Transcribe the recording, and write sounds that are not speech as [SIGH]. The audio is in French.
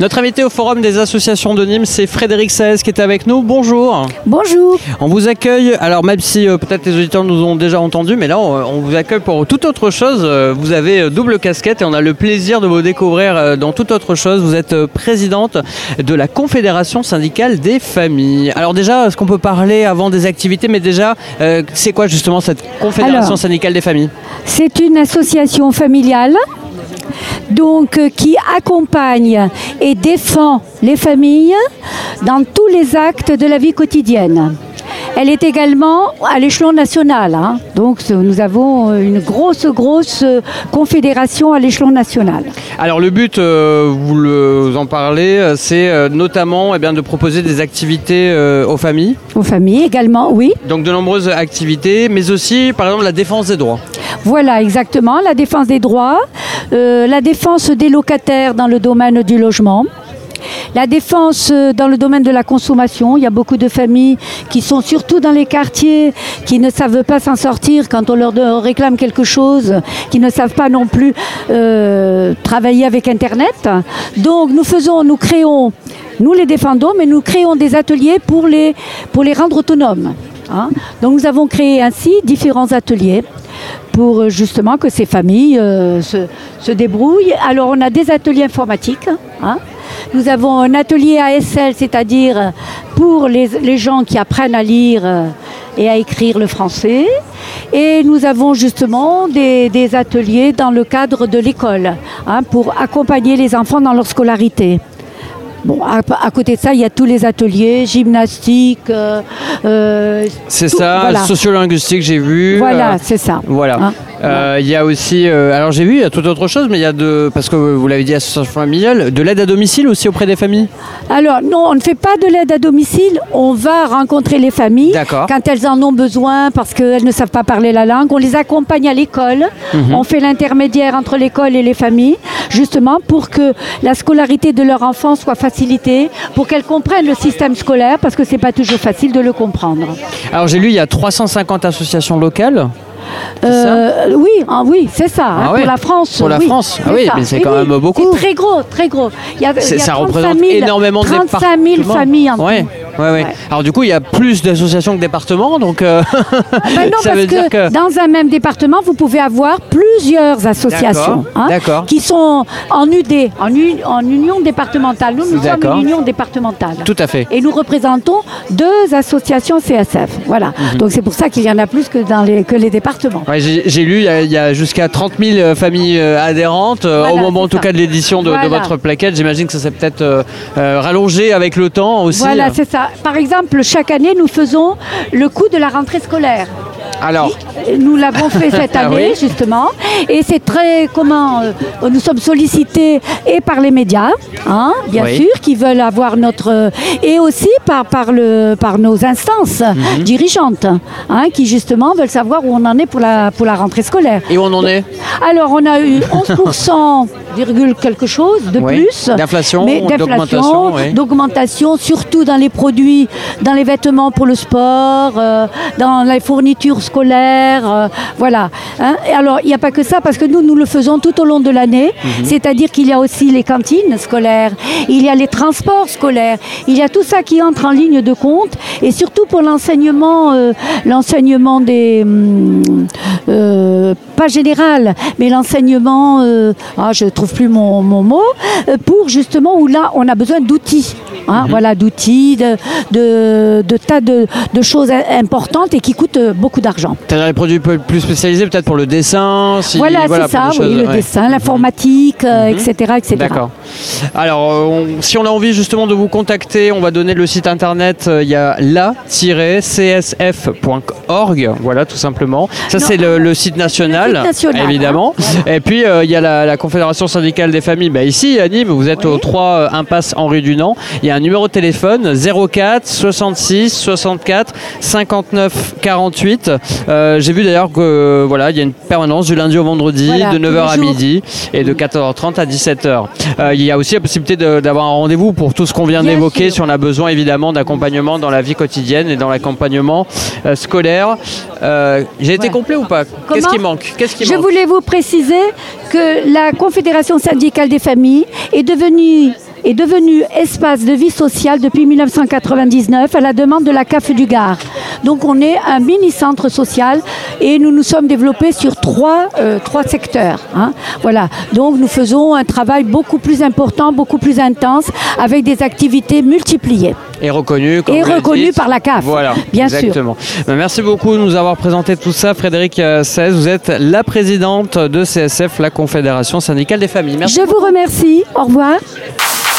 Notre invité au Forum des associations de Nîmes, c'est Frédéric Saez qui est avec nous. Bonjour. Bonjour. On vous accueille, alors même si euh, peut-être les auditeurs nous ont déjà entendu, mais là on, on vous accueille pour toute autre chose. Euh, Vous avez euh, double casquette et on a le plaisir de vous découvrir dans toute autre chose. Vous êtes présidente de la Confédération syndicale des familles. Alors déjà, est-ce qu'on peut parler avant des activités, mais déjà, euh, c'est quoi justement cette Confédération Alors. syndicale des familles? C'est une association familiale donc euh, qui accompagne et défend les familles dans tous les actes de la vie quotidienne. Elle est également à l'échelon national. hein. Donc nous avons une grosse, grosse euh, confédération à l'échelon national. Alors le but, euh, vous, le, vous en parlez, euh, c'est euh, notamment eh bien, de proposer des activités euh, aux familles, Aux familles également, oui. donc de nombreuses activités, mais aussi par exemple la défense des droits. Voilà, exactement. La défense des droits, la défense des locataires dans le domaine du logement. La défense euh, dans le domaine de la consommation. Il y a beaucoup de familles qui sont surtout dans les quartiers, qui ne savent pas s'en sortir quand on leur réclame quelque chose, qui ne savent pas non plus euh, travailler avec Internet. Donc nous faisons, nous créons, nous les défendons, mais nous créons des ateliers pour les, rendre autonomes. hein. Donc nous avons créé ainsi différents ateliers pour euh, justement que ces familles se, se débrouillent. Alors on a des ateliers informatiques. hein. Nous avons un atelier ASL, c'est-à-dire pour les, gens qui apprennent à lire et à écrire le français. Et nous avons justement des, des ateliers dans le cadre de l'école hein, pour accompagner les enfants dans leur scolarité. Bon, à, à côté de ça, il y a tous les ateliers, gymnastique. euh, euh, C'est ça, voilà. sociolinguistique, j'ai vu. Voilà, euh, c'est ça. Voilà. Hein, Euh, Il y a aussi, euh, alors j'ai vu, il y a toute autre chose, mais il y a de, parce que vous l'avez dit, association familiale, de l'aide à domicile aussi auprès des familles? Alors non, on ne fait pas de l'aide à domicile. On va rencontrer les familles quand elles en ont besoin parce qu'elles ne savent pas parler la langue. On les accompagne à l'école. Mhm. On fait l'intermédiaire entre l'école et les familles, justement pour que la scolarité de leur enfant soit facilitée, pour qu'elles comprennent le système scolaire parce que c'est pas toujours facile de le comprendre. Alors j'ai lu, il y a 350 associations locales. Euh, oui, ah oui, c'est ça. hein, Ah ouais. Pour la France. Pour la oui, France. Ah c'est oui, ça. mais c'est quand oui, même beaucoup. C'est très gros, très gros. Il y a, C'est- il y a ça 35 représente 000 énormément de 35 départements. 000 familles en tout. Ouais, ouais, ouais. Ouais. Alors du coup, il y a plus d'associations que départements, donc euh, Ben non, [LAUGHS] ça parce veut dire que, dans un même département, vous pouvez avoir plusieurs associations hein, D'accord, qui sont en UD, en, u- en union départementale. Nous, nous sommes D'accord. une union départementale. Tout à fait. Et nous représentons deux associations CSF. Voilà. Mhm. Donc c'est pour ça qu'il y en a plus que, dans les, que les départements. Ouais, j'ai j'ai lu, il y a, il y a jusqu'à 30 000 familles euh, adhérentes euh, Voilà, au moment en c'est tout ça. cas de l'édition de, de Voilà. votre plaquette. J'imagine que ça s'est peut-être euh, euh, rallongé avec le temps aussi. Voilà, c'est ça. Par exemple, chaque année, nous faisons le coût de la rentrée scolaire. Alors, Nous l'avons fait cette [LAUGHS] Ah année, oui. justement. Et c'est très. Comment euh, Nous sommes sollicités et par les médias, hein, bien Oui. sûr, qui veulent avoir notre. euh, et aussi par, par, le, par nos instances Mhm. dirigeantes, hein, qui justement veulent savoir où on en est pour la, pour la rentrée scolaire. et où on en est Alors, on a eu 11%, virgule quelque chose de Oui. plus. D'inflation, d'augmentation, d'augmentation, surtout dans les produits, dans les vêtements pour le sport, euh, dans les fournitures scolaires, euh, voilà. hein. Et alors, il n'y a pas que ça, parce que nous, nous le faisons tout au long de l'année. Mhm. C'est-à-dire qu'il y a aussi les cantines scolaires, il y a les transports scolaires, il y a tout ça qui entre en ligne de compte, et surtout pour l'enseignement, euh, l'enseignement des, hum, euh, pas général, mais l'enseignement, ah, je trouve plus mon, mon mot, pour justement où là on a besoin d'outils, hein, voilà, d'outils, de, de, de tas de, de choses im- importantes et qui coûtent beaucoup d'argent. T'as des produits peu- plus spécialisés peut-être pour le dessin si- voilà, c'est pour ça, oui, le ouais. dessin, l'informatique, euh, etc., etc. D'accord. Alors, on- si on a envie justement de vous contacter, on va donner le site internet. euh, Il y a la-csf.org, voilà tout simplement. Ça, c'est le, le site national, le site national, évidemment. Et puis, euh, il y a la, la Confédération syndicale des familles. Bah, ici, à Nîmes, vous êtes Oui. au 3 euh, impasse Henri Dunant. Il y a un numéro de téléphone 04 66 64 59 48. Euh, J'ai vu d'ailleurs que voilà, il y a une permanence du lundi au vendredi Voilà, de tous 9h les à midi et de 14h30 à 17h. Euh, il y a aussi la possibilité d'avoir un rendez-vous pour tout ce qu'on vient d'évoquer si on a besoin évidemment d'accompagnement dans la vie quotidienne et dans l'accompagnement euh, scolaire. Euh, J'ai été Ouais. complet ou pas? Qu'est-ce qui manque? Qu'est-ce qui Je manque? voulais vous préciser que la Confédération syndicale des familles est devenue est devenue espace de vie sociale depuis 1999 à la demande de la CAF du Gard. Donc on est un mini-centre social et nous nous sommes développés sur trois, euh, trois secteurs. hein. Voilà. Donc nous faisons un travail beaucoup plus important, beaucoup plus intense, avec des activités multipliées. Et reconnu, comme Et vous le reconnu dites. par la CAF, Voilà, bien sûr. exactement. Ben, Merci beaucoup de nous avoir présenté tout ça, Frédéric euh, 16. Vous êtes la présidente de CSF, la Confédération syndicale des familles. Merci. Je vous remercie. Au revoir.